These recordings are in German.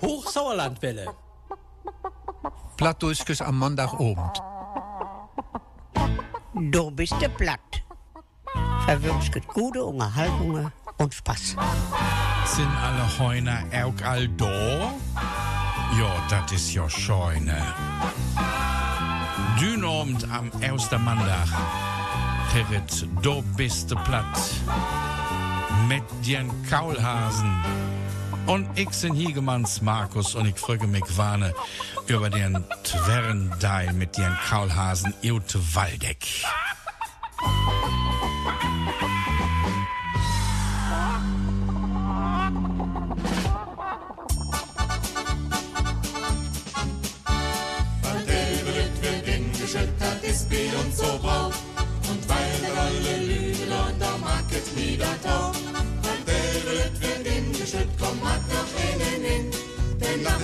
Hochsauerlandwelle. Plattdeutsches am Montagabend. Du bist der Platt. Verwünscht gute Unterhaltungen und Spaß. Sind alle Heuner auch all da? Ja, das ist ja scheune. Dünabend am Ostermandag. Gerrit, du bist der Platt. Mit den Kaulhasen. Und ich sind Hiegemanns Markus und ich frage mich warne über den Twerrendeil mit den Kaulhasen Ute Waldeck.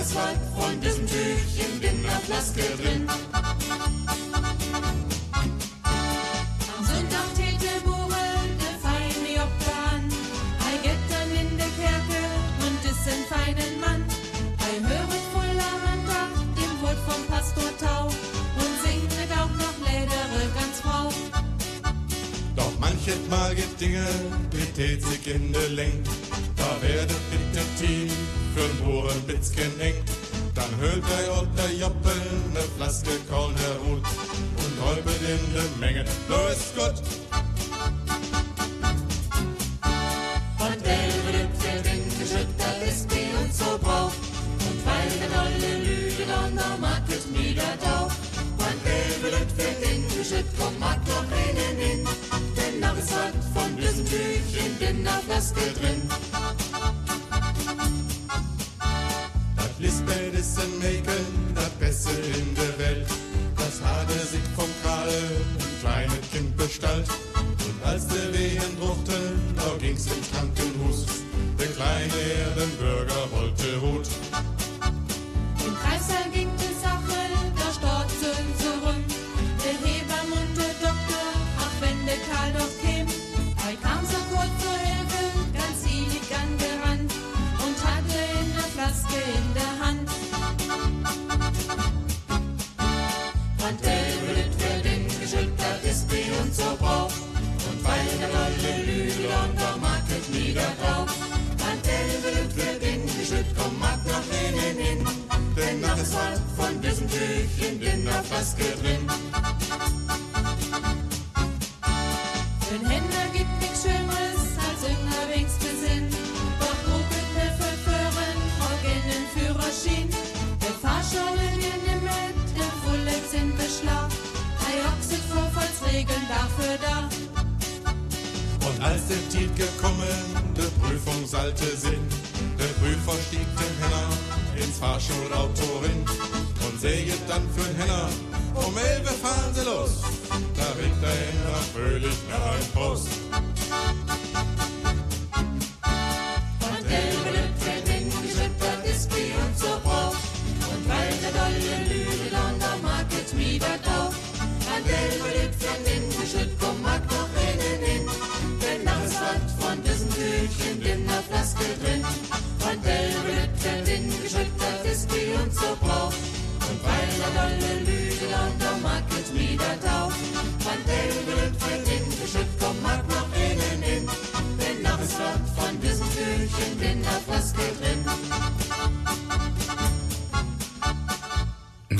Denn nach es weit von diesem Tüchchen in der Flaske drin. Am Sonntag täte Bure, der feine. Er geht dann in der Kerke und ist ein feinen Mann. Er höret voller Hand ab, dem Wort vom Pastor Tau. Und singet auch noch ledere ganz. Doch manchet Mal gibt Dinge, die tät sich in der Länge. Da werdet bitte tief für'n Bohren Bitzken eng. Dann hört der Otter Joppel ne Flaske Korn herut und räubet in der Menge. Gott! Und der wird für den geschüttert ist, wie uns so braucht. Und weil der dolle Lügen und der Market wieder taucht. Und der wird für den geschütt, komm, mag doch einen hin. Denn nach es hat von diesem Büchchen in der Flaske drin. Tiet gekommen, der Prüfung sind, der Prüfer stieg den Henner ins Fahrschulauto hin und sehet dann für'n Henner, um elf fahren sie los. Da winkt der Henner fröhlich nach ein Post. Drin. Und wird für den geschüttert ist, wie uns so braucht. Und weil der dolle Lügel und der Market wieder taucht, an der wird für den geschütt, komm, mag noch innen hin. Denn nach es hat von diesem Tütchen in der Flaske drin.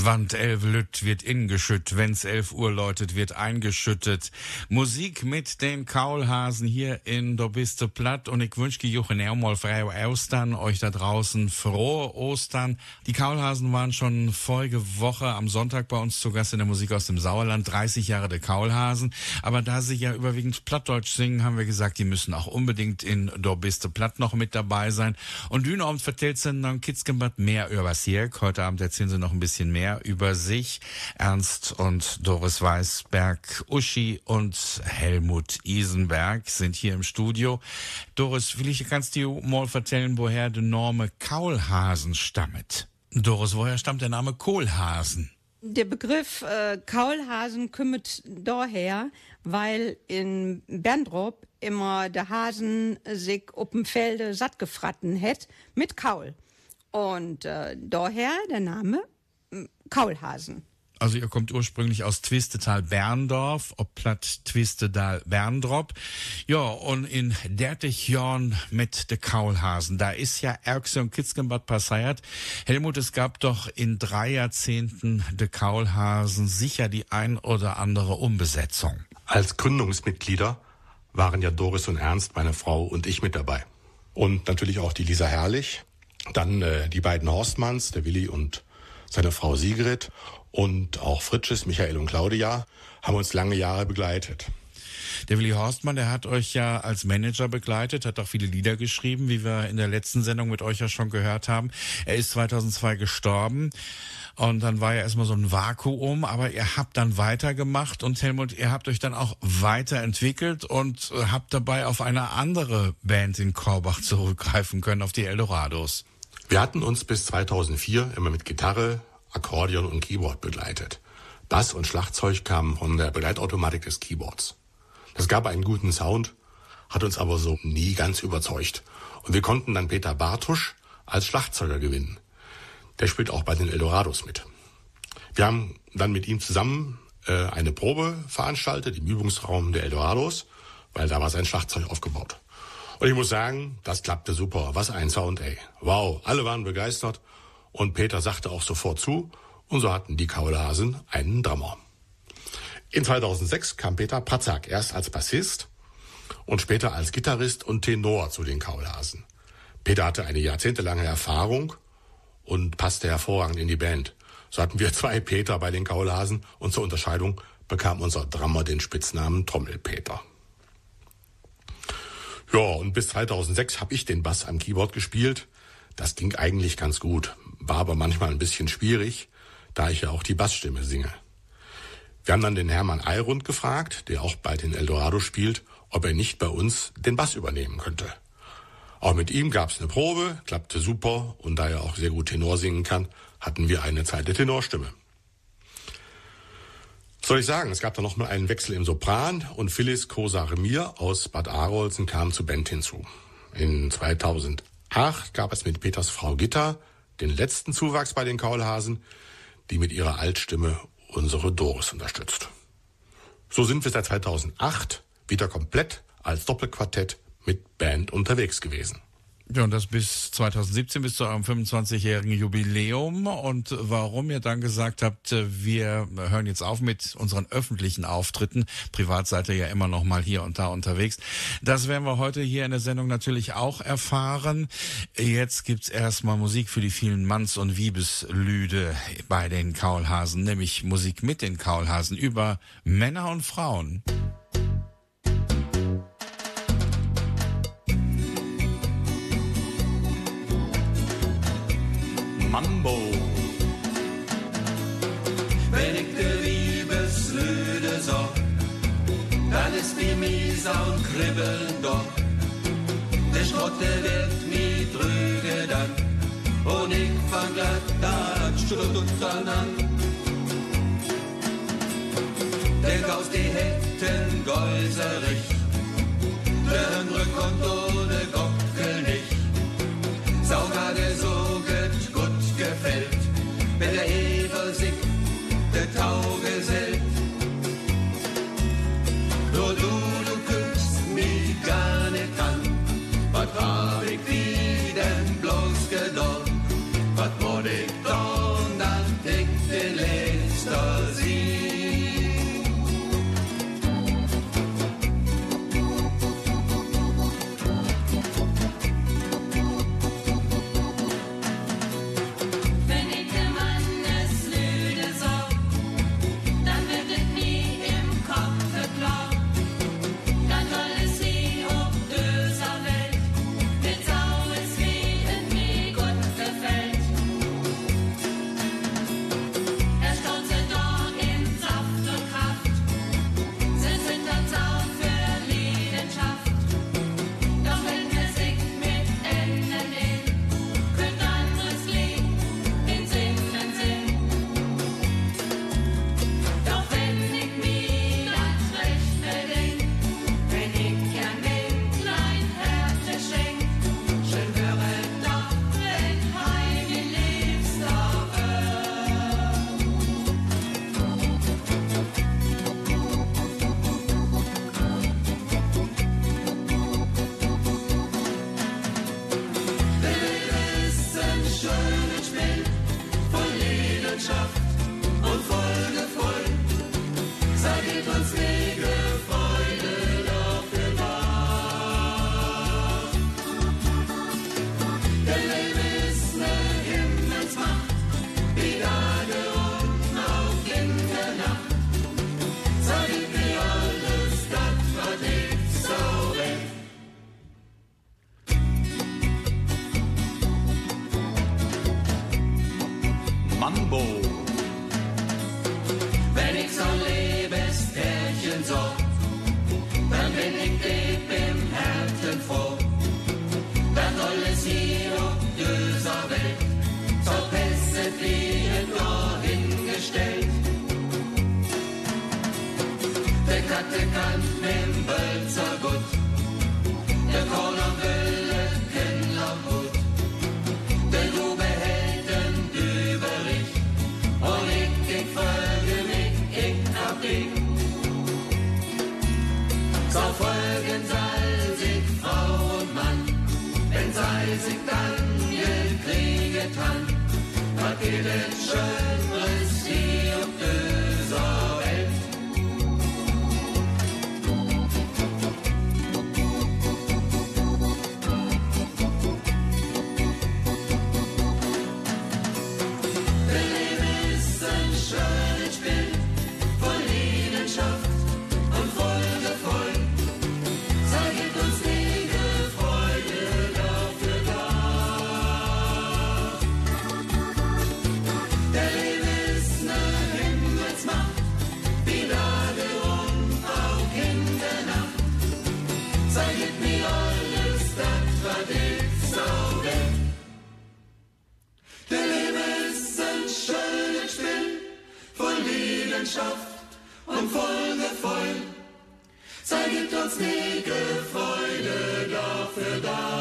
Wand elf Lütt wird ingeschütt, wenn's elf Uhr läutet, wird eingeschüttet. Musik mit den Kaulhasen hier in Der Biste Platt und ich wünsche Jochen mal freie Ostern, euch da draußen frohe Ostern. Die Kaulhasen waren schon vorige Woche am Sonntag bei uns zu Gast in der Musik aus dem Sauerland, 30 Jahre der Kaulhasen. Aber da sie ja überwiegend Plattdeutsch singen, haben wir gesagt, die müssen auch unbedingt in Der Biste Platt noch mit dabei sein. Und Dünabend vertellt sie dann Kitzgenbad mehr über hier. Heute Abend erzählen sie noch ein bisschen mehr über sich. Ernst und Doris Weisberg, Uschi und Helmut Isenberg sind hier im Studio. Doris, vielleicht kannst du mal erzählen, woher der Name Kaulhasen stammt. Doris, woher stammt der Name Kohlhasen? Der Begriff äh, Kaulhasen kümmert daher, weil in Berndrup immer der Hasen sich auf dem Felde satt gefratten hat mit Kaul. Und äh, daher der Name Kaulhasen. Also ihr kommt ursprünglich aus Twistetal Berndorf, ob platt Twistedal Berndrop. Ja, und in Dertichjorn mit de Kaulhasen. Da ist ja Erkse und Kitzgenbad passiert. Helmut, es gab doch in drei Jahrzehnten de Kaulhasen sicher die ein oder andere Umbesetzung. Als Gründungsmitglieder waren ja Doris und Ernst, meine Frau und ich mit dabei. Und natürlich auch die Lisa Herrlich, dann äh, die beiden Horstmanns, der Willi und seine Frau Sigrid und auch Fritsches, Michael und Claudia haben uns lange Jahre begleitet. Der Willi Horstmann, der hat euch ja als Manager begleitet, hat auch viele Lieder geschrieben, wie wir in der letzten Sendung mit euch ja schon gehört haben. Er ist 2002 gestorben. Und dann war ja erstmal so ein Vakuum, aber ihr habt dann weitergemacht und Helmut, ihr habt euch dann auch weiterentwickelt und habt dabei auf eine andere Band in Korbach zurückgreifen können, auf die Eldorados. Wir hatten uns bis 2004 immer mit Gitarre, Akkordeon und Keyboard begleitet. Bass und Schlagzeug kamen von der Begleitautomatik des Keyboards. Das gab einen guten Sound, hat uns aber so nie ganz überzeugt. Und wir konnten dann Peter Bartusch als Schlagzeuger gewinnen. Der spielt auch bei den Eldorados mit. Wir haben dann mit ihm zusammen äh, eine Probe veranstaltet im Übungsraum der Eldorados, weil da war sein Schlagzeug aufgebaut. Und ich muss sagen, das klappte super. Was ein Sound, ey. Wow, alle waren begeistert und Peter sagte auch sofort zu und so hatten die Kaulhasen einen Drummer. In 2006 kam Peter Patzak erst als Bassist und später als Gitarrist und Tenor zu den Kaulhasen. Peter hatte eine jahrzehntelange Erfahrung und passte hervorragend in die Band. So hatten wir zwei Peter bei den Kaulhasen und zur Unterscheidung bekam unser Drummer den Spitznamen Trommelpeter. Ja, und bis 2006 habe ich den Bass am Keyboard gespielt. Das ging eigentlich ganz gut, war aber manchmal ein bisschen schwierig, da ich ja auch die Bassstimme singe. Wir haben dann den Hermann Eirund gefragt, der auch bei den Eldorado spielt, ob er nicht bei uns den Bass übernehmen könnte. Auch mit ihm gab's eine Probe, klappte super und da er auch sehr gut Tenor singen kann, hatten wir eine zweite Tenorstimme. Soll ich sagen, es gab dann nochmal einen Wechsel im Sopran und Phyllis Kosa-Remir aus Bad Arolsen kam zur Band hinzu. In 2008 gab es mit Peters Frau Gitta den letzten Zuwachs bei den Kaulhasen, die mit ihrer Altstimme unsere Doris unterstützt. So sind wir seit 2008 wieder komplett als Doppelquartett mit Band unterwegs gewesen. Ja, und das bis 2017, bis zu eurem 25-jährigen Jubiläum. Und warum ihr dann gesagt habt, wir hören jetzt auf mit unseren öffentlichen Auftritten, privat seid ihr ja immer noch mal hier und da unterwegs, das werden wir heute hier in der Sendung natürlich auch erfahren. Jetzt gibt's erstmal Musik für die vielen Manns- und Wiebeslüde bei den Kaulhasen, nämlich Musik mit den Kaulhasen über Männer und Frauen. Mambo. Wenn ich de Liebeslüde sag, dann ist die Mieser und kribbeln doch. Der Schrotte wird mi drüge dann, und ich fang glatt an, Strutzeln an. Der Gaus, die hätten Gäuserich, der andere kommt ohne Gockel nicht. So get gut gefällt, wenn der Eber sich der Tau Der Katte kann mit Wölzer gut, der Korner Wille kennt auch gut. Der Lube hält den Überricht, und ich, ich folge mich, ich hab dich. So folgen sich Frau und Mann, wenn sich dann gekrieget han. Was geht es Wege, Freude dafür da.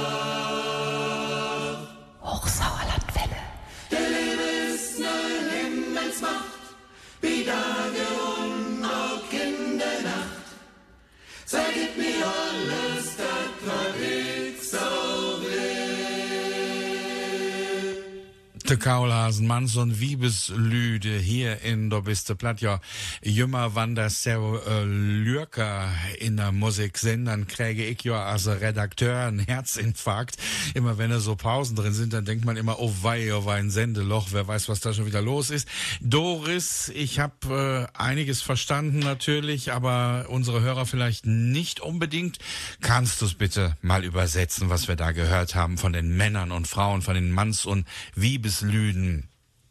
De Kaulhasen, Manson Wiebeslüde hier in der biste Platt. Ja, jümmer das sehr äh, Lürker in der Musik sind, kriege ich ja als Redakteur einen Herzinfarkt. Immer wenn da so Pausen drin sind, dann denkt man immer, oh wei, oh wei, ein Sendeloch, wer weiß, was da schon wieder los ist. Doris, ich habe äh, einiges verstanden natürlich, aber unsere Hörer vielleicht nicht unbedingt. Kannst du es bitte mal übersetzen, was wir da gehört haben von den Männern und Frauen, von den Manns- und Wiebeslüden?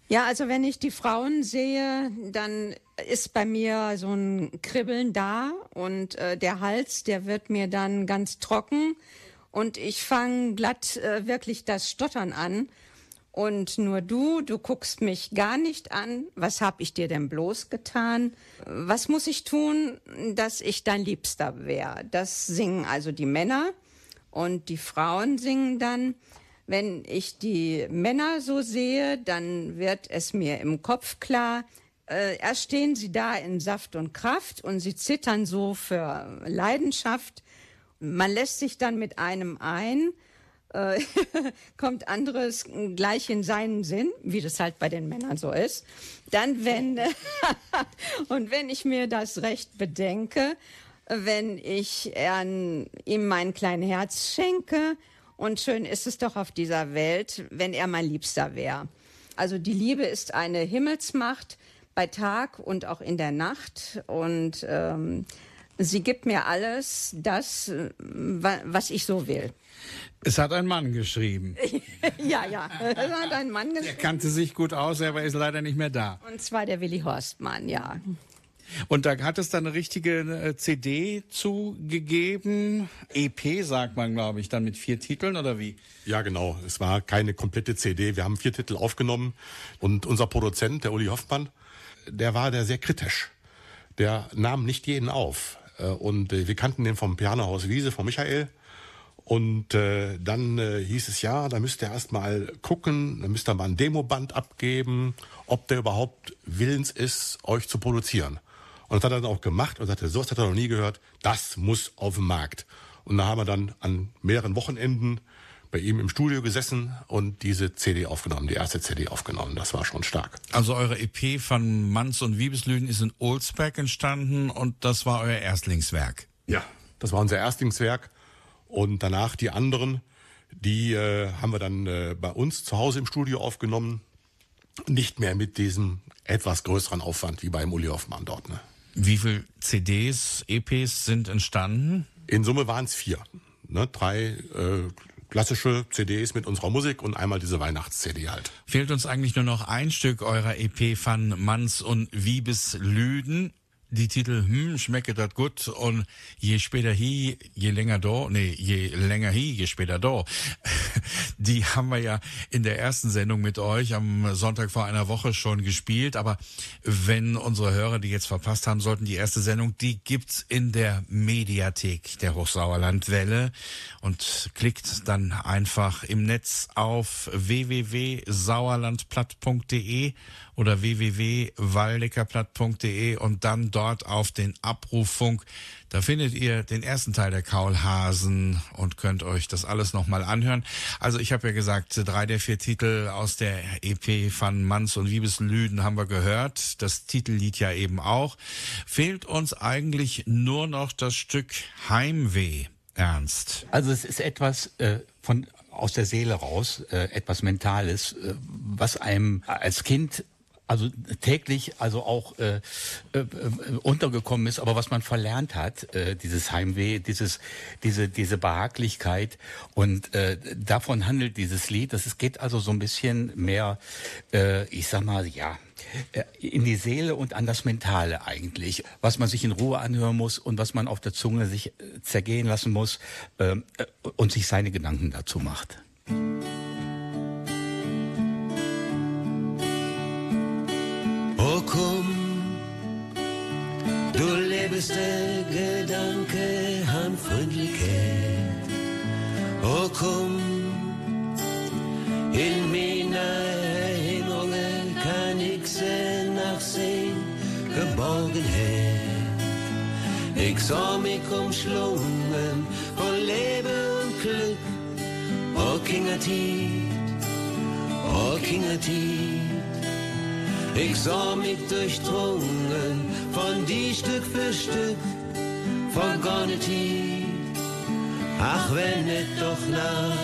Ja, also wenn ich die Frauen sehe, dann ist bei mir so ein Kribbeln da und äh, der Hals, der wird mir dann ganz trocken und ich fange glatt äh, wirklich das Stottern an. Und nur du, du guckst mich gar nicht an. Was hab ich dir denn bloß getan? Was muss ich tun, dass ich dein Liebster wäre? Das singen also die Männer und die Frauen singen dann. Wenn ich die Männer so sehe, dann wird es mir im Kopf klar, äh, erst stehen sie da in Saft und Kraft und sie zittern so für Leidenschaft. Man lässt sich dann mit einem ein, äh, kommt anderes gleich in seinen Sinn, wie das halt bei den Männern so ist. Dann, wenn, und wenn ich mir das recht bedenke, wenn ich ihm mein kleines Herz schenke, und schön ist es doch auf dieser Welt, wenn er mein Liebster wäre. Also die Liebe ist eine Himmelsmacht bei Tag und auch in der Nacht und ähm, sie gibt mir alles das, wa- was ich so will. Es hat ein Mann geschrieben. ja, ja, das hat ein Mann Er gesagt. kannte sich gut aus, aber ist leider nicht mehr da. Und zwar der Willi Horstmann, ja. Und da hat es dann eine richtige äh, CD zugegeben. EP sagt man, glaube ich, dann mit vier Titeln oder wie? Ja, genau. Es war keine komplette CD. Wir haben vier Titel aufgenommen und unser Produzent, der Uli Hoffmann, der war der sehr kritisch. Der nahm nicht jeden auf. Äh, Und äh, wir kannten den vom Pianohaus Wiese, von Michael. Und dann hieß es ja, da müsst ihr erst mal gucken, da müsst ihr mal ein Demoband abgeben, ob der überhaupt willens ist, euch zu produzieren. Und das hat er dann auch gemacht und sagte, sowas hat er noch nie gehört, das muss auf den Markt. Und da haben wir dann an mehreren Wochenenden bei ihm im Studio gesessen und diese CD aufgenommen, die erste CD aufgenommen. Das war schon stark. Also eure EP von Manns und Wiebeslüden ist in Olsberg entstanden und das war euer Erstlingswerk. Ja, das war unser Erstlingswerk. Und danach die anderen, die äh, haben wir dann äh, bei uns zu Hause im Studio aufgenommen. Nicht mehr mit diesem etwas größeren Aufwand wie beim Uli Hoffmann dort. Ne? Wie viel CDs, EPs sind entstanden? In Summe waren es vier. Ne? Drei äh, klassische CDs mit unserer Musik und einmal diese Weihnachts-CD halt. Fehlt uns eigentlich nur noch ein Stück eurer EP von Manns und Wiebeslüden. Die Titel, hm, schmecke das gut. Und je später hi, je länger da, nee, je länger hi, je später da. Die haben wir ja in der ersten Sendung mit euch am Sonntag vor einer Woche schon gespielt, aber wenn unsere Hörer die jetzt verpasst haben sollten, die erste Sendung, die gibt's in der Mediathek der Hochsauerlandwelle und klickt dann einfach im Netz auf www.sauerlandplatt.de oder www.waldeckerplatt.de und dann dort auf den Abrufunk. Da findet ihr den ersten Teil der Kaulhasen und könnt euch das alles nochmal anhören. Also ich habe ja gesagt, drei der vier Titel aus der EP von Manns und Wiebeslüden haben wir gehört. Das Titellied ja eben auch. Fehlt uns eigentlich nur noch das Stück Heimweh. Ernst. Also es ist etwas äh, von aus der Seele raus, äh, etwas Mentales, äh, was einem als Kind also täglich also auch äh, äh, untergekommen ist, aber was man verlernt hat, äh, dieses Heimweh, dieses diese diese Behaglichkeit und äh, davon handelt dieses Lied. Das es geht also so ein bisschen mehr, äh, ich sag mal, ja äh, in die Seele und an das Mentale eigentlich, was man sich in Ruhe anhören muss und was man auf der Zunge sich äh, zergehen lassen muss äh, und sich seine Gedanken dazu macht. Oh komm, du lebeste Gedanke an Freundlichkeit. Oh komm, in meiner Erinnerungen kann ich sie nachsehen, Geborgenheit. Ich sah mich umschlungen von Leben und Glück. Oh Kingertied, oh Kingertied. Ich sah mich durchdrungen von die Stück für Stück vergangene Tief. Ach, wenn es doch nach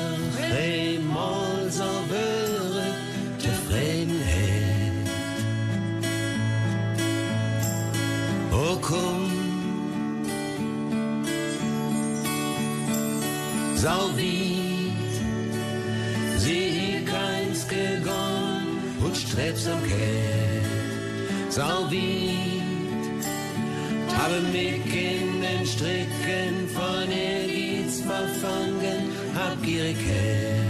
einmal so wäre, Zufriedenheit. Oh, komm, sau weit, sie keins gegangen und Strebsamkeit, sau weit, habe mich in den Stricken von Ehrgeiz verfangen, Habgierigkeit.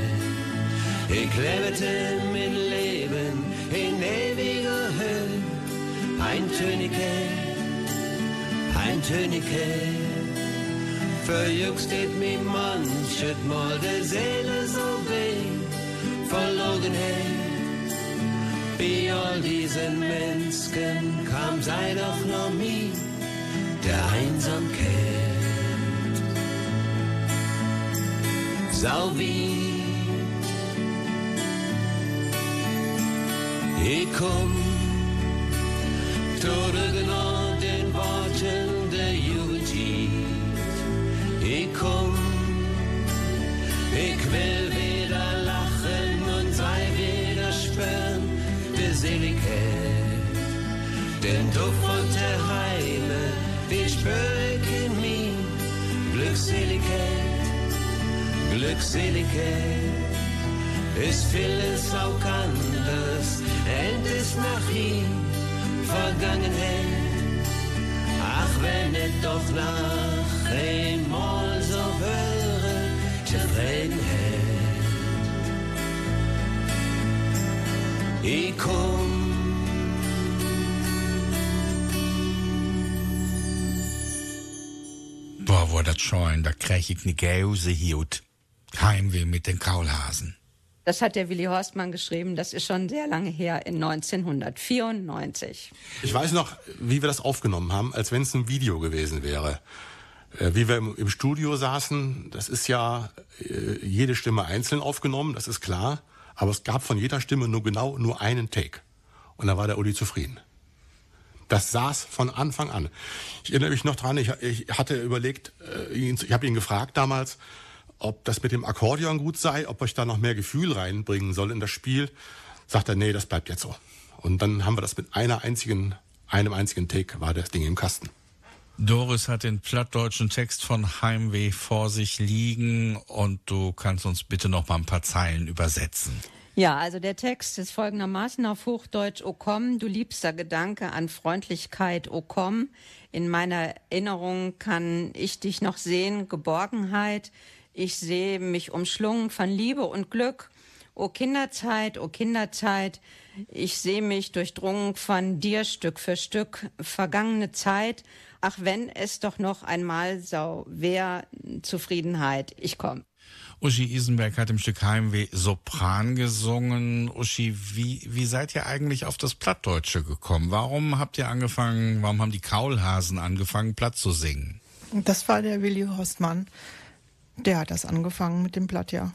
Ich lebte mein Leben in ewiger Höhe, Eintönigkeit, Eintönigkeit. Verjuckst steht mir manchet Mal der Seele so weh, Verlogenheit. All diesen Menschen kam sei doch noch nie der Einsamkeit. Sau wie ich komm, tode genau den Worten der Jugendlied. Ich komm, ich will Der Heime, spür ich in mir. Glückseligkeit, Glückseligkeit. Ist vieles auch anders, end ist nach ihm Vergangenheit. Ach, wenn es doch nach einmal so wäre, Zufriedenheit. Ich komm. Wo das scheuen, da krieg ich ne Gausehiut. Heimweh mit den Kaulhasen. Das hat der Willi Horstmann geschrieben, das ist schon sehr lange her, in 1994. Ich weiß noch, wie wir das aufgenommen haben, als wenn es ein Video gewesen wäre. Äh, wie wir im, im Studio saßen, das ist ja äh, jede Stimme einzeln aufgenommen, das ist klar. Aber es gab von jeder Stimme nur genau nur einen Take. Und da war der Uli zufrieden. Das saß von Anfang an. Ich erinnere mich noch dran, ich, ich hatte überlegt, äh, ich habe ihn gefragt damals, ob das mit dem Akkordeon gut sei, ob ich da noch mehr Gefühl reinbringen soll in das Spiel. Sagt er, nee, das bleibt jetzt so. Und dann haben wir das mit einer einzigen, einem einzigen Take war das Ding im Kasten. Doris hat den plattdeutschen Text von Heimweh vor sich liegen und du kannst uns bitte noch mal ein paar Zeilen übersetzen. Ja, also der Text ist folgendermaßen auf Hochdeutsch, O komm, du liebster Gedanke an Freundlichkeit, O komm, in meiner Erinnerung kann ich dich noch sehen, Geborgenheit, ich sehe mich umschlungen von Liebe und Glück, O Kinderzeit, O Kinderzeit, ich sehe mich durchdrungen von dir Stück für Stück, vergangene Zeit, ach wenn es doch noch einmal so wär, Zufriedenheit, ich komm. Uschi Isenberg hat im Stück Heimweh Sopran gesungen. Uschi, wie, wie seid ihr eigentlich auf das Plattdeutsche gekommen? Warum habt ihr angefangen, warum haben die Kaulhasen angefangen, Platt zu singen? Das war der Willi Horstmann. Der hat das angefangen mit dem Platt, ja.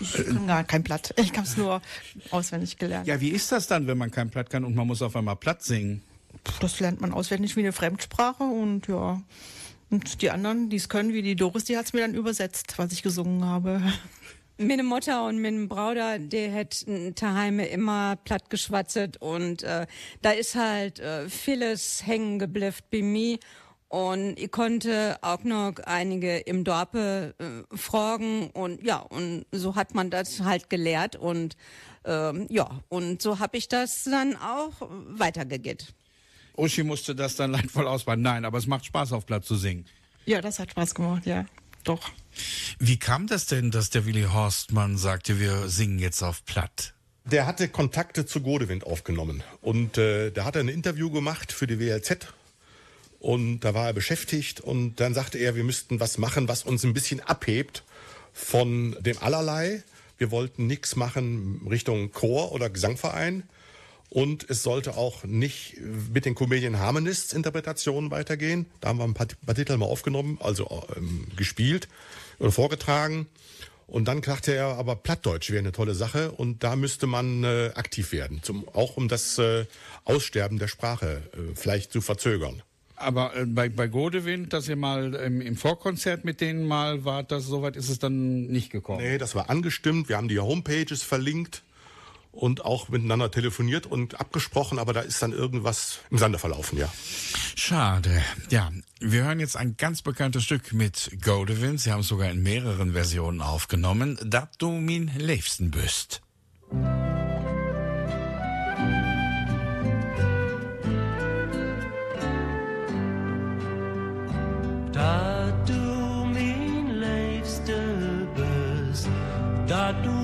Ich kann gar kein Platt. Ich habe es nur auswendig gelernt. Ja, wie ist das dann, wenn man kein Platt kann und man muss auf einmal Platt singen? Das lernt man auswendig wie eine Fremdsprache und ja. Und die anderen, die es können, wie die Doris, die hat es mir dann übersetzt, was ich gesungen habe. Meine Mutter und mein Bruder, der hat daheim immer platt geschwatzet und äh, da ist halt äh, vieles hängen geblifft bei mir und ich konnte auch noch einige im Dorpe äh, fragen und ja, und so hat man das halt gelehrt und ähm, ja, und so habe ich das dann auch weitergegeben. Uschi musste das dann leidvoll ausbauen. Nein, aber es macht Spaß, auf Platt zu singen. Ja, das hat Spaß gemacht, ja. Doch. Wie kam das denn, dass der Willi Horstmann sagte, wir singen jetzt auf Platt? Der hatte Kontakte zu Godewind aufgenommen und äh, da hat er ein Interview gemacht für die WLZ und da war er beschäftigt und dann sagte er, wir müssten was machen, was uns ein bisschen abhebt von dem Allerlei. Wir wollten nichts machen Richtung Chor oder Gesangverein und es sollte auch nicht mit den Comedian Harmonists Interpretationen weitergehen. Da haben wir ein paar, paar Titel mal aufgenommen, also ähm, gespielt oder vorgetragen. Und dann dachte er, aber Plattdeutsch wäre eine tolle Sache und da müsste man äh, aktiv werden, zum, auch um das äh, Aussterben der Sprache äh, vielleicht zu verzögern. Aber äh, bei, bei Godewind, dass ihr mal ähm, im Vorkonzert mit denen mal wart, das, soweit ist es dann nicht gekommen. Nee, das war angestimmt. Wir haben die Homepages verlinkt und auch miteinander telefoniert und abgesprochen, aber da ist dann irgendwas im Sande verlaufen, ja. Schade. Ja, wir hören jetzt ein ganz bekanntes Stück mit Godewind. Sie haben es sogar in mehreren Versionen aufgenommen. Dat du min liebsten bist. Da du min liebste bist, da du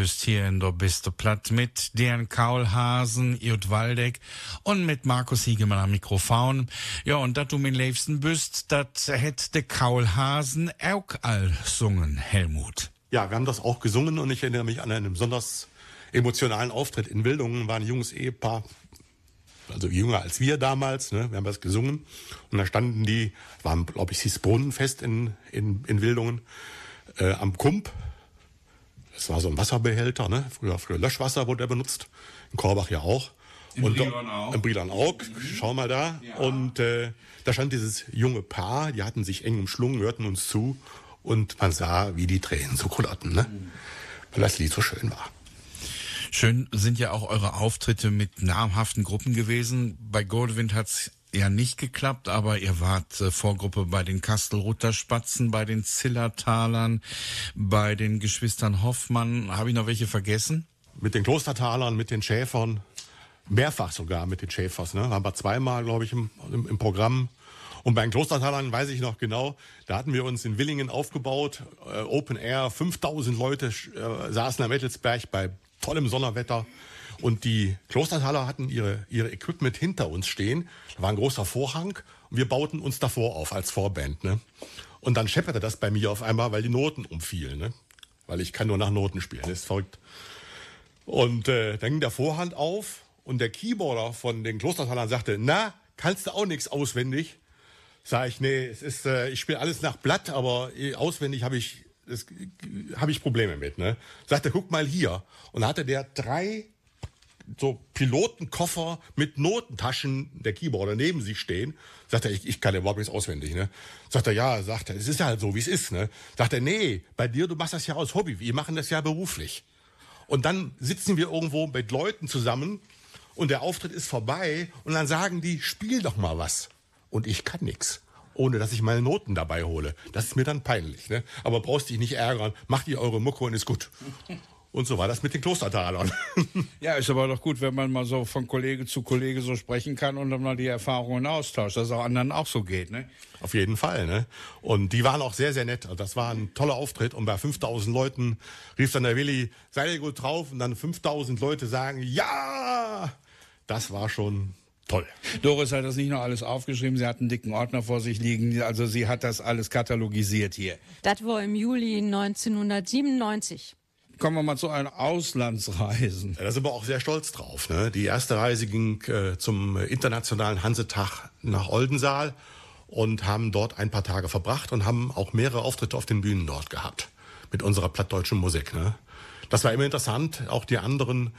bist hier in der Biste Platt mit Deren Kaulhasen, Jut Waldeck und mit Markus Hiegemann am Mikrofon. Ja, und dat du min liebsten bist, dat hätt de Kaulhasen auch all sungen, Helmut. Ja, wir haben das auch gesungen und ich erinnere mich an einen besonders emotionalen Auftritt in Wildungen. War ein junges Ehepaar, also jünger als wir damals. Ne? Wir haben das gesungen und da standen die, waren, glaube ich, hieß Brunnenfest in, in, in Wildungen, äh, am Kump. Das war so ein Wasserbehälter, ne? Früher für Löschwasser wurde er benutzt. In Korbach ja auch. In und Brilon auch. In Brilon auch. Schau mal da. Und äh, da stand dieses junge Paar, die hatten sich eng umschlungen, hörten uns zu und man sah, wie die Tränen so kullerten, ne? Weil das Lied so schön war. Schön sind ja auch eure Auftritte mit namhaften Gruppen gewesen. Bei Goldwind hat's ja nicht geklappt, aber ihr wart äh, Vorgruppe bei den Kastelruther Spatzen, bei den Zillertalern, bei den Geschwistern Hoffmann. Habe ich noch welche vergessen? Mit den Klostertalern, mit den Schäfern, mehrfach sogar mit den Schäfers. Ne? Waren wir zweimal, glaube ich, im, im, im Programm. Und bei den Klostertalern weiß ich noch genau, da hatten wir uns in Willingen aufgebaut, äh, Open Air, 5000 Leute äh, saßen am Ettelsberg bei tollem Sonnerwetter. Und die Klostertaler hatten ihre, ihre Equipment hinter uns stehen. Da war ein großer Vorhang und wir bauten uns davor auf als Vorband. Ne? Und dann schepperte das bei mir auf einmal, weil die Noten umfielen. Ne? Weil ich kann nur nach Noten spielen, das ist verrückt. Und äh, dann ging der Vorhand auf und der Keyboarder von den Klostertalern sagte, na, kannst du auch nichts auswendig? Sag ich, nee, es ist, äh, ich spiele alles nach Blatt, aber äh, auswendig habe ich, das, habe ich Probleme mit. Ne? Sagt guck mal hier. Und da hatte der drei so Pilotenkoffer mit Notentaschen der Keyboarder neben sich stehen. Sagt er, ich, ich kann ja überhaupt nichts auswendig. Ne? Sagt er, ja, sagt er, es ist ja halt so, wie es ist. Ne? Sagt er, nee, bei dir, du machst das ja aus Hobby, wir machen das ja beruflich. Und dann sitzen wir irgendwo mit Leuten zusammen und der Auftritt ist vorbei und dann sagen die, spiel doch mal was. Und ich kann nix, ohne dass ich meine Noten dabei hole. Das ist mir dann peinlich. Ne? Aber brauchst dich nicht ärgern, macht ihr eure Mucke und ist gut. Und so war das mit den Klostertalern. Ja, ist aber doch gut, wenn man mal so von Kollege zu Kollege so sprechen kann und dann mal die Erfahrungen austauscht, dass es auch anderen auch so geht, ne? Auf jeden Fall, ne? Und die waren auch sehr, sehr nett. Also Das war ein toller Auftritt. Und bei 5000 Leuten rief dann der Willi, seid ihr gut drauf? Und dann 5000 Leute sagen, ja! Das war schon toll. Doris hat das nicht nur alles aufgeschrieben, sie hat einen dicken Ordner vor sich liegen, also sie hat das alles katalogisiert hier. Das war im Juli 1997. Kommen wir mal zu euren Auslandsreisen. Ja, da sind wir auch sehr stolz drauf. Ne? Die erste Reise ging äh, zum internationalen Hansetag nach Oldensaal und haben dort ein paar Tage verbracht und haben auch mehrere Auftritte auf den Bühnen dort gehabt mit unserer plattdeutschen Musik. Ne? Das war immer interessant, auch die anderen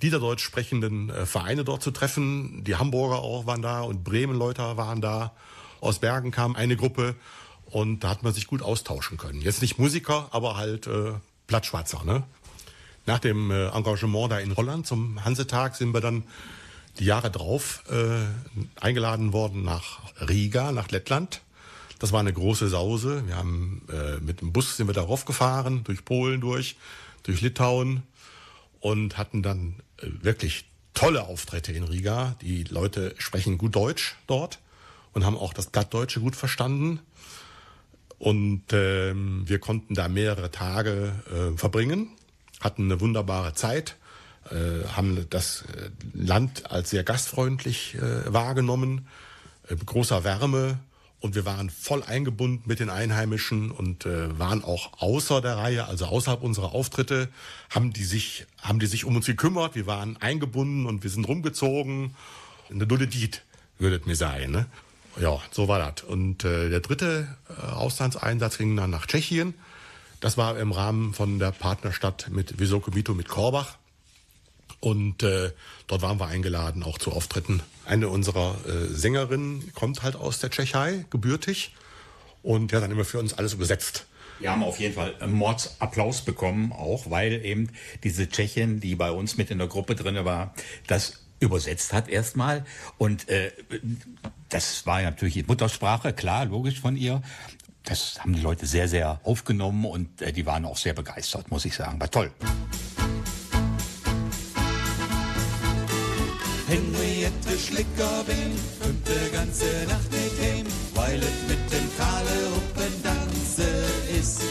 niederdeutsch sprechenden äh, Vereine dort zu treffen. Die Hamburger auch waren da und Bremen-Leute waren da. Aus Bergen kam eine Gruppe und da hat man sich gut austauschen können. Jetzt nicht Musiker, aber halt äh, Plattschwarzer. Ne? Nach dem äh, Engagement da in Holland zum Hansetag sind wir dann die Jahre drauf äh, eingeladen worden nach Riga, nach Lettland. Das war eine große Sause. Wir haben äh, mit dem Bus sind wir darauf gefahren, durch Polen durch, durch Litauen und hatten dann äh, wirklich tolle Auftritte in Riga. Die Leute sprechen gut Deutsch dort und haben auch das Plattdeutsche gut verstanden. Und ähm, wir konnten da mehrere Tage äh, verbringen, hatten eine wunderbare Zeit, äh, haben das äh, Land als sehr gastfreundlich äh, wahrgenommen, äh, großer Wärme Und wir waren voll eingebunden mit den Einheimischen und äh, waren auch außer der Reihe, also außerhalb unserer Auftritte, haben die sich, haben die sich um uns gekümmert. Wir waren eingebunden und wir sind rumgezogen. Eine dulle Diet, würdet mir sagen. Ne? Ja, so war das. Und äh, der dritte äh, Auslandseinsatz ging dann nach Tschechien. Das war im Rahmen von der Partnerstadt mit Visoko Mito mit Korbach. Und äh, dort waren wir eingeladen, auch zu Auftritten. Eine unserer äh, Sängerinnen kommt halt aus der Tschechei, gebürtig, und hat dann immer für uns alles übersetzt. Wir haben auf jeden Fall einen Mordsapplaus bekommen, auch weil eben diese Tschechin, die bei uns mit in der Gruppe drin war, das übersetzt hat erstmal. Und äh, das war natürlich Muttersprache, klar, logisch von ihr. Das haben die Leute sehr, sehr aufgenommen und äh, die waren auch sehr begeistert, muss ich sagen. War toll. Henriette Schlickerbeen kommt die ganze Nacht nicht heim, weil es mit dem Kalle Huppen Danze ist.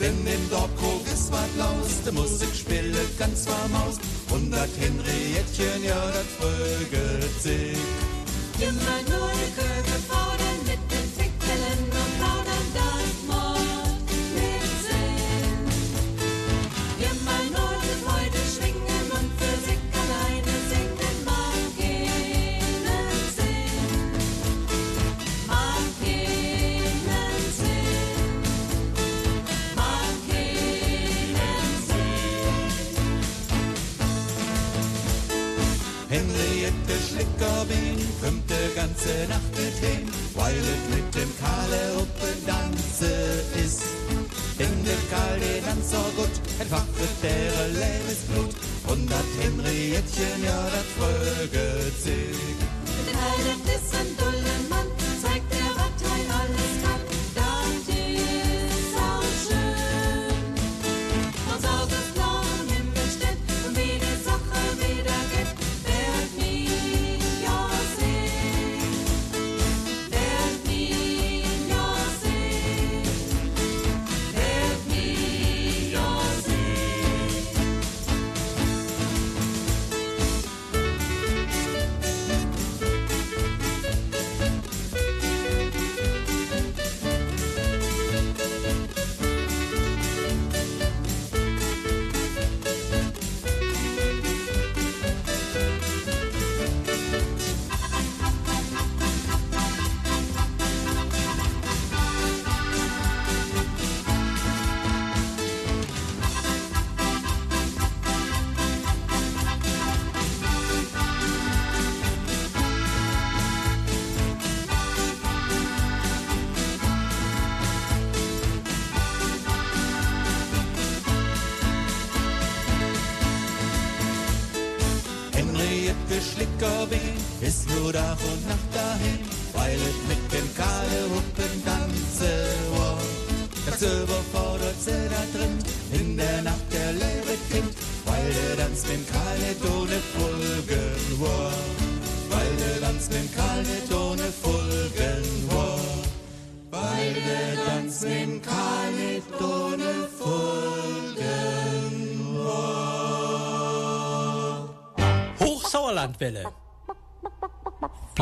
Denn im Dorfkrug ist was los, die Musik spielt ganz warm aus und das Henriettchen, ja, das frögelt sich. Immer nur die Köge nur Tag und Nacht dahin, weil es mit dem Kalle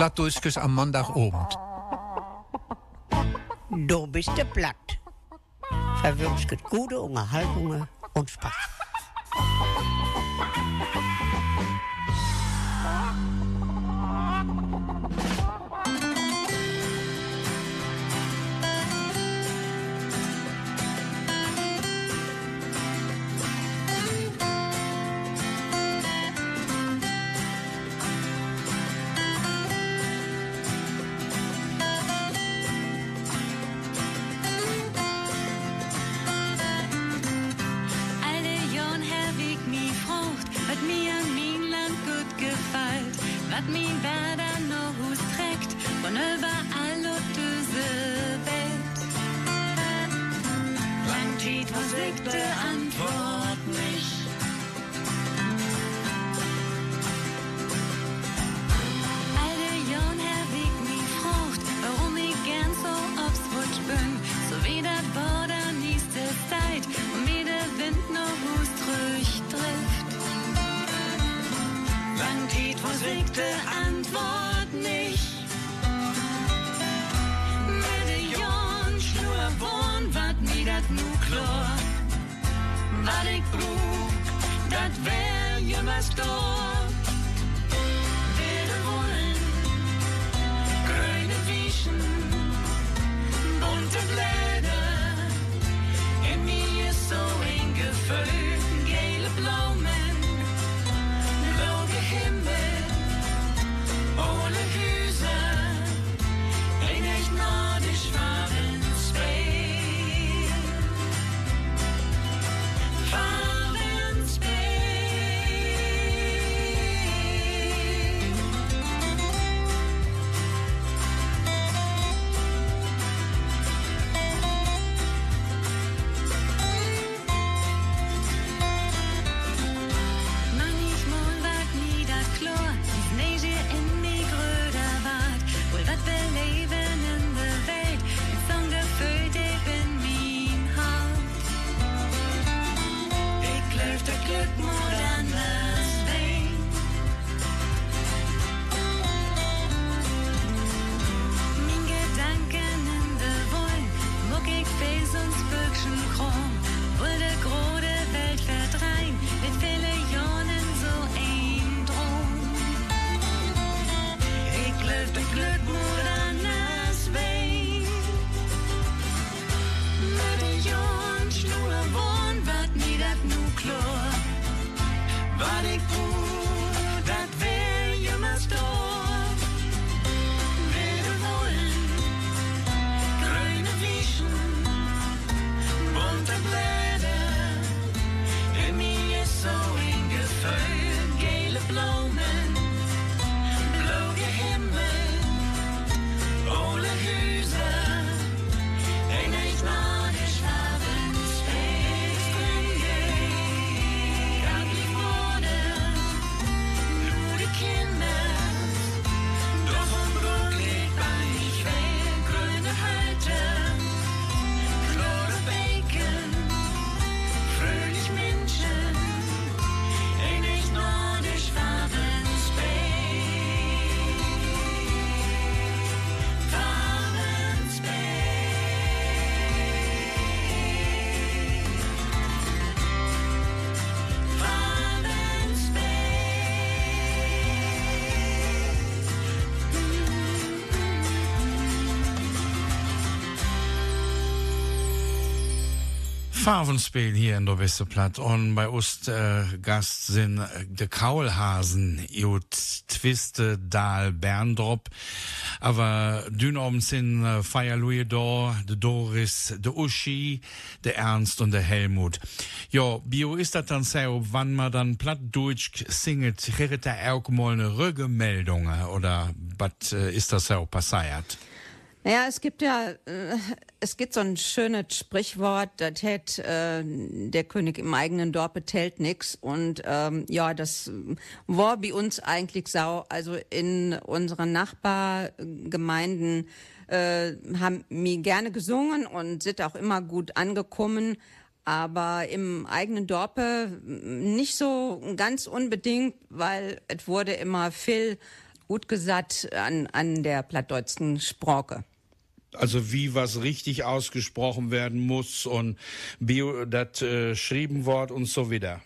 Plattdeutsches am Montagabend. Du bist du platt. Verwünscht gute Unterhaltungen und Spaß. Alle like. Farvenspiel hier in der Wisseplatt und bei uns äh, Gast sind äh, de Kaulhasen, Jut Twiste, Dahl, Berndrop, aber dünn sind äh, Feier Louis da, de Doris, de Uschi, de Ernst und de Helmut. Ja, bio ist das dann so, wann man dann plattdeutsch singet, kriegt da auch mal eine Rückmeldung oder was äh, ist das so passiert? Naja, es gibt ja, äh, es gibt so ein schönes Sprichwort, das hat äh, der König im eigenen Dorf betellt nix. Und ähm, ja, das war bei uns eigentlich sau. Also in unseren Nachbargemeinden äh, haben mir gerne gesungen und sind auch immer gut angekommen. Aber im eigenen Dorpe nicht so ganz unbedingt, weil es wurde immer viel gut gesagt an, an der plattdeutschen Sprache. Also wie was richtig ausgesprochen werden muss und bio das äh, schrieben Wort und so wieder.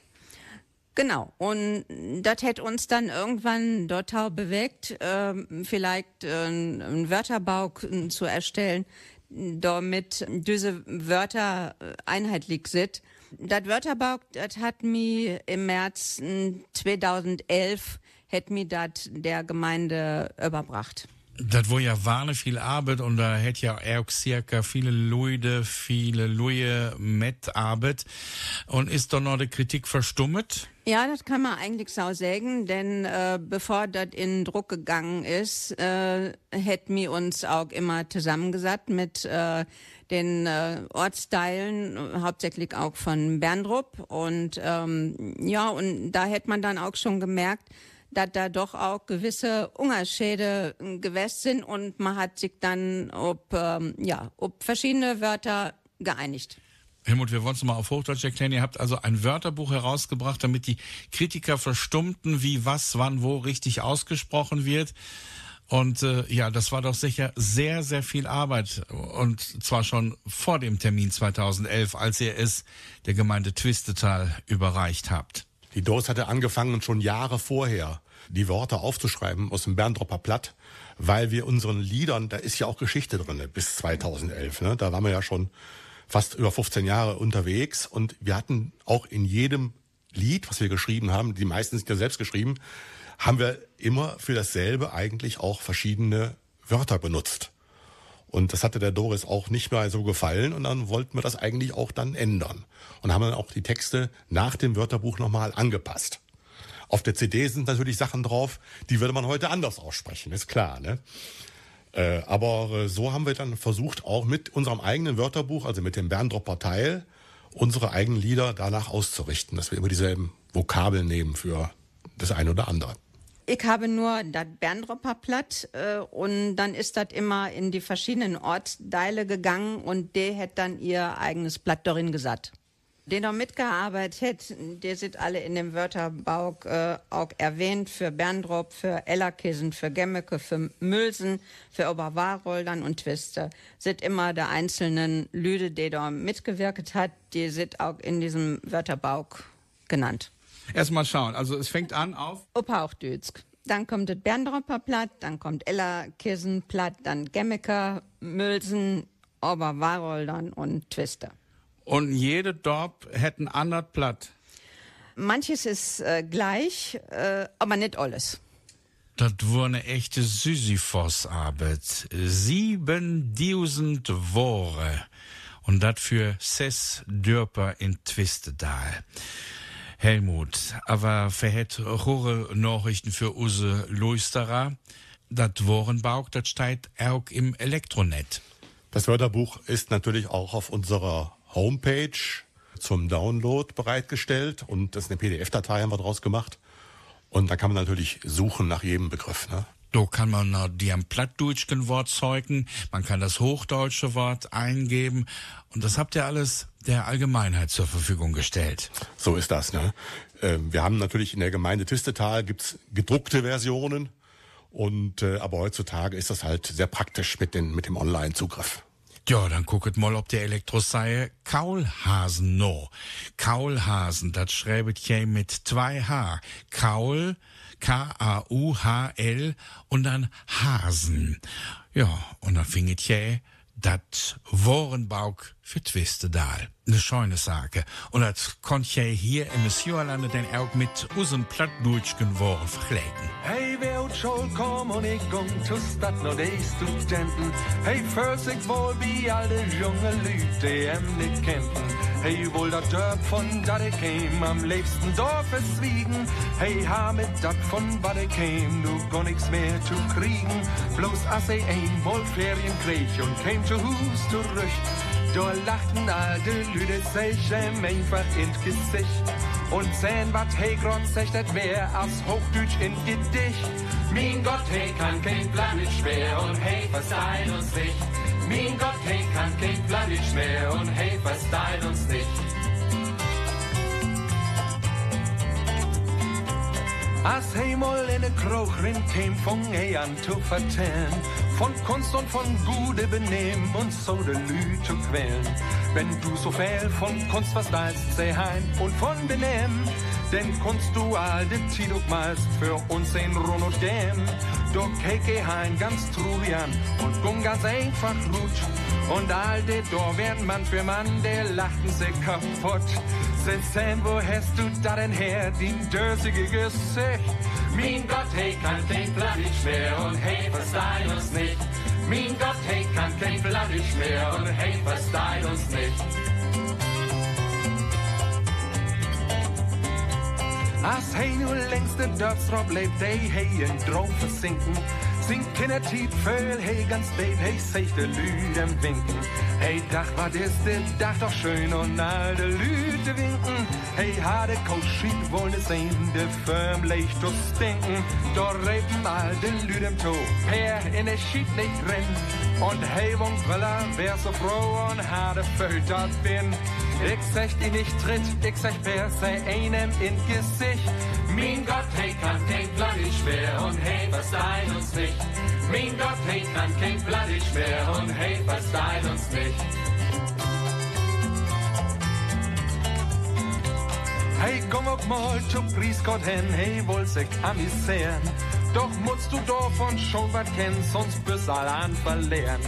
Genau. Und das hätte uns dann irgendwann dort auch bewegt, ähm, vielleicht äh, einen Wörterbau zu erstellen, damit diese Wörter äh, einheitlich sind. Das Wörterbau, das hat mir im März äh, 2011 hätte mir das der Gemeinde überbracht. Das war ja warne viel Arbeit und da hätte ja auch circa viele Leute, viele Leute mit Arbeit. Und ist doch noch die Kritik verstummet? Ja, das kann man eigentlich so sagen, denn äh, bevor das in Druck gegangen ist, äh, hätten wir uns auch immer zusammengesetzt mit äh, den äh, Ortsteilen, hauptsächlich auch von Berndrup. Und ähm, ja, und da hätte man dann auch schon gemerkt, dass da doch auch gewisse Unterschiede äh, gewesen sind und man hat sich dann ob, ähm, ja, ob verschiedene Wörter geeinigt. Helmut, wir wollen es mal auf Hochdeutsch erklären. Ihr habt also ein Wörterbuch herausgebracht, damit die Kritiker verstummten, wie was, wann, wo richtig ausgesprochen wird. Und äh, ja, das war doch sicher sehr, sehr viel Arbeit. Und zwar schon vor dem Termin 2011, als ihr es der Gemeinde Twistetal überreicht habt. Die Dose hatte angefangen, schon Jahre vorher die Worte aufzuschreiben aus dem Berndropper Platt, weil wir unseren Liedern, da ist ja auch Geschichte drin, bis 2011. Ne? Da waren wir ja schon fast über 15 Jahre unterwegs und wir hatten auch in jedem Lied, was wir geschrieben haben, die meisten sind ja selbst geschrieben, haben wir immer für dasselbe eigentlich auch verschiedene Wörter benutzt. Und das hatte der Doris auch nicht mehr so gefallen und dann wollten wir das eigentlich auch dann ändern. Und haben dann auch die Texte nach dem Wörterbuch nochmal angepasst. Auf der CD sind natürlich Sachen drauf, die würde man heute anders aussprechen, ist klar. Ne? Äh, aber äh, so haben wir dann versucht, auch mit unserem eigenen Wörterbuch, also mit dem Berndropper Teil, unsere eigenen Lieder danach auszurichten, dass wir immer dieselben Vokabeln nehmen für das eine oder andere. Ich habe nur das Berndropper Platt äh, und dann ist das immer in die verschiedenen Ortsteile gegangen und der hat dann ihr eigenes Blatt darin gesagt. Der noch mitgearbeitet hat, der sind alle in dem Wörterbauch äh, auch erwähnt für Berndrop, für Ellerkissen, für Gemmeke, für Mülsen, für Oberwaroldern und Twister. Sind immer der einzelnen Lüde, die da mitgewirkt hat, die sind auch in diesem Wörterbauch genannt. Erstmal schauen. Also es fängt an auf. Oberhauchdütsk. Dann kommt das Berndropper Platt, dann kommt Ellerkissen Platt, dann Gemmeker, Mülsen, Oberwaroldern und Twister. Und jede Dorf hätte ein anderes Blatt. Manches ist äh, gleich, äh, aber nicht alles. Das war eine echte Sisyphos-Arbeit. 7000 Woche. Und das für sechs Dörper in Twistedal. Helmut, aber verhält hohe Nachrichten für use Luisterer. Das Worenbauch, das steht auch im Elektronet. Das Wörterbuch ist natürlich auch auf unserer Homepage zum Download bereitgestellt und das ist eine PDF-Datei haben wir draus gemacht. Und da kann man natürlich suchen nach jedem Begriff. Ne? Da kann man äh, die am Plattdeutschen Wort zeugen, man kann das hochdeutsche Wort eingeben und das habt ihr alles der Allgemeinheit zur Verfügung gestellt. So ist das. Ne? Ähm, wir haben natürlich in der Gemeinde Twistetal gibt's gedruckte Versionen und äh, aber heutzutage ist das halt sehr praktisch mit, den, mit dem Online-Zugriff. Ja, dann gucket mal, ob der Elektroseie Kaulhasen no. Kaulhasen, das schreibt je mit zwei H. Kaul, K-A-U-H-L und dann Hasen. Ja, und dann finget je dat Worenbauch für Twistedal. Ne scheune Sache. Und das konnt je hier im Messiorlande den auch mit unserem Plattdeutschen Woren vergleichen. Hey, wer ut schuld kom und ich kom zu Stadt no de Studenten. Hey, fürs ich wohl wie alle junge Lüte em nicht kämpfen. Hey, wohl dat Dörp von ich käm, am liebsten Dorf es wiegen. Hey, ha mit dat von ich käm, du gar nix mehr zu kriegen. Bloß as ich einmal Ferien krieg und käm zu Hus zurück. Da lachten alte Lüde sich ihm einfach ins Gesicht. Und sehen, wat hey grad sagt, das wär aus Hochdeutsch in Gedicht. Mein Gott, hey, kann kein Plan nicht schwer und hey, verstein uns nicht. Mein Gott, hey, kann kein Plan nicht mehr und hey, verstein uns nicht. Als hemel in de kroeg rin käm, fong hij an zu vertellen. Von Kunst und von gute Benehmen und so de Lü zu quälen. Wenn du so viel von Kunst verstehst, sei heim und von Benehmen, denn Kunst du all de Tiduk meist für uns in Run und Dem. Doch keke hein ganz truly an und gung ganz einfach rutsch. Und all de Dor werden Mann für Mann, der lachten sich kaputt. Sind Sam, wo hast du da denn her, din dösige Gesicht? Mein Gott, hey, kann kein Plan nicht mehr und hey, verstein uns nicht. Mein Gott, hey, kann kein Plan nicht mehr und hey, verstein uns nicht. Als hij nu längst de dödsrob lebt, hij hij in droom versinken. Sin kindertiet föl, hij ganz spät, hij sich de Lüden winken. Hij dacht, wat is dit Dach doch schön und all de Lüde winken. Hij had de Koschit wollen sehen, de Firm leicht zu stinken. Doch reben all de Lüden to, per in de Schied nicht renn. Und hij wong Willer, wär so froh und had de Föl dort bin. Ich sag die nicht tritt, ich sag wer sei einem in Gesicht. Mein Gott, hey, kann kein Bloody schwer und hey, was dein uns nicht. Mein Gott, hey, kann kein Bloody schwer und hey, dein uns nicht. Hey, komm auch mal zu Priesgott hin, hey, wohl sich amüsieren. Doch musst du davon schon was kennen, sonst bist all an verlieren.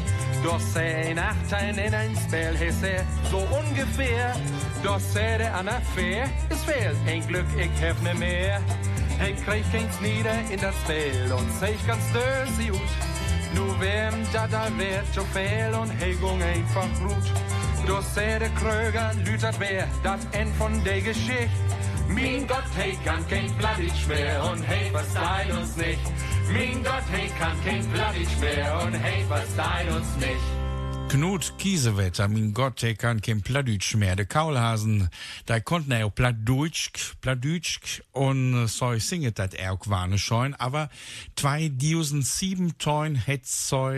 Doch sei Nachteil in ein Spiel, hey, sei so ungefähr. Doch sei der an Fair, ist fehl, ein Glück, ich hab ne mehr. Hey, krieg keins nieder in das Spiel und sei ich ganz dösi gut. Nu wem da da wird so viel und hey, gung einfach. Doch sei der Kröger, lütert wer, das End von der Geschichte. Mein Gott, hey, kann kein Bloody schwer und hey, was dein uns nicht. Mein Gott, hey, kann kein Bloody schwer und hey, was dein uns nicht. Knut Kiesewetter, mein Gott, der kann kein Plattdeutsch mehr. Der Kaulhasen, da konnten er auch Plattdeutsch, Plattdeutsch und so singet dat er auch warne scheun, aber 2007 teun het so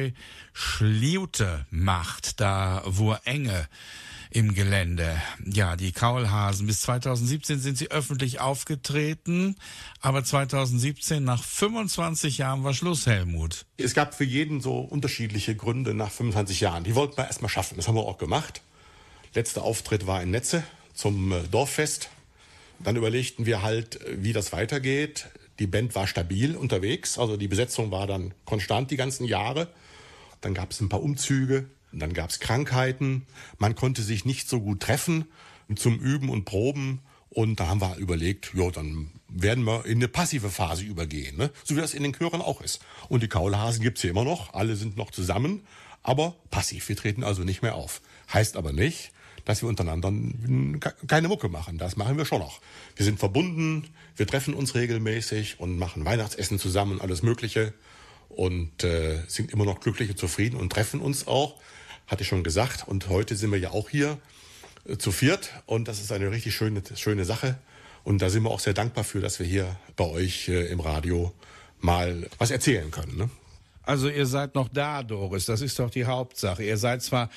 Schliute macht, da wo enge im Gelände. Ja, die Kaulhasen. Bis 2017 sind sie öffentlich aufgetreten, aber 2017 nach 25 Jahren war Schluss, Helmut. Es gab für jeden so unterschiedliche Gründe nach 25 Jahren. Die wollten wir erstmal schaffen. Das haben wir auch gemacht. Letzter Auftritt war in Netze zum äh, Dorffest. Dann überlegten wir halt, äh, wie das weitergeht. Die Band war stabil unterwegs, also die Besetzung war dann konstant die ganzen Jahre. Dann gab es ein paar Umzüge, dann gab es Krankheiten. Man konnte sich nicht so gut treffen zum Üben und Proben. Und da haben wir überlegt, ja, dann werden wir in eine passive Phase übergehen, ne? so wie das in den Chören auch ist. Und die Kaulhasen gibt's hier immer noch, alle sind noch zusammen, aber passiv. Wir treten also nicht mehr auf. Heißt aber nicht, dass wir untereinander keine Mucke machen. Das machen wir schon noch. Wir sind verbunden, wir treffen uns regelmäßig und machen Weihnachtsessen zusammen und alles Mögliche und äh, sind immer noch glücklich und zufrieden und treffen uns auch, hatte ich schon gesagt. Und heute sind wir ja auch hier äh, zu viert und das ist eine richtig schöne, schöne Sache. Und da sind wir auch sehr dankbar für, dass wir hier bei euch äh, im Radio mal was erzählen können. Ne? Also ihr seid noch da, Doris, das ist doch die Hauptsache. Ihr seid zwar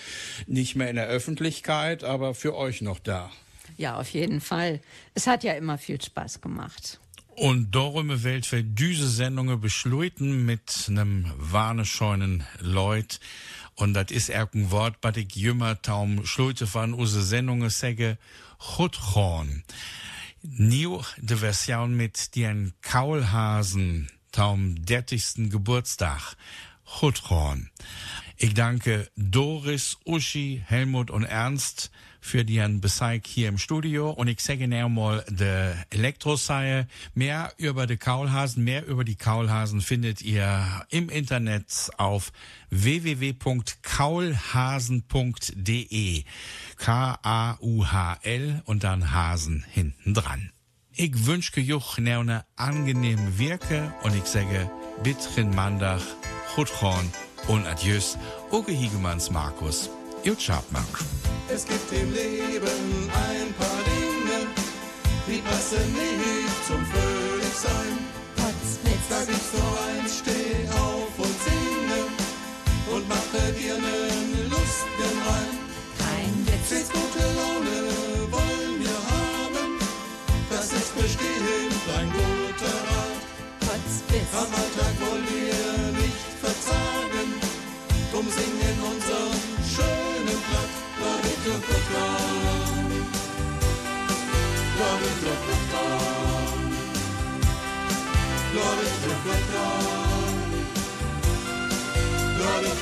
nicht mehr in der Öffentlichkeit, aber für euch noch da. Ja, auf jeden Fall. Es hat ja immer viel Spaß gemacht. Und darum Welt für diese Sendungen beschleuten mit einem warnescheunen Leut. Und das ist ein Wort, was ich jümmer taum schleute von unsere Sendungen sage, Chutchorn. New de Version mit den Kaulhasen taum 30. Geburtstag. Chutchorn. Ich danke Doris, Uschi, Helmut und Ernst für den Besuch hier im Studio und ich sage näher mal der Elektroseier. Mehr über die Kaulhasen, mehr über die Kaulhasen findet ihr im Internet auf www.kaulhasen.de. K-A-U-H-L und dann Hasen hinten dran. Ich wünsche euch eine angenehme Wirke und ich sage, bitrin Mandach, Chutchorn und Adieus, Oge Higemanns Markus, Jut Schabmann. Es gibt im Leben ein paar Dinge, die passen nicht zum Fröhlichsein. Da gibt's nur eins, steh auf und singe und mache dir nen lustigen Reim. Kein Witz. Stets gute Laune wollen wir haben, das ist bestimmt ein guter Rat. Potzblitz. Am Alltag wollen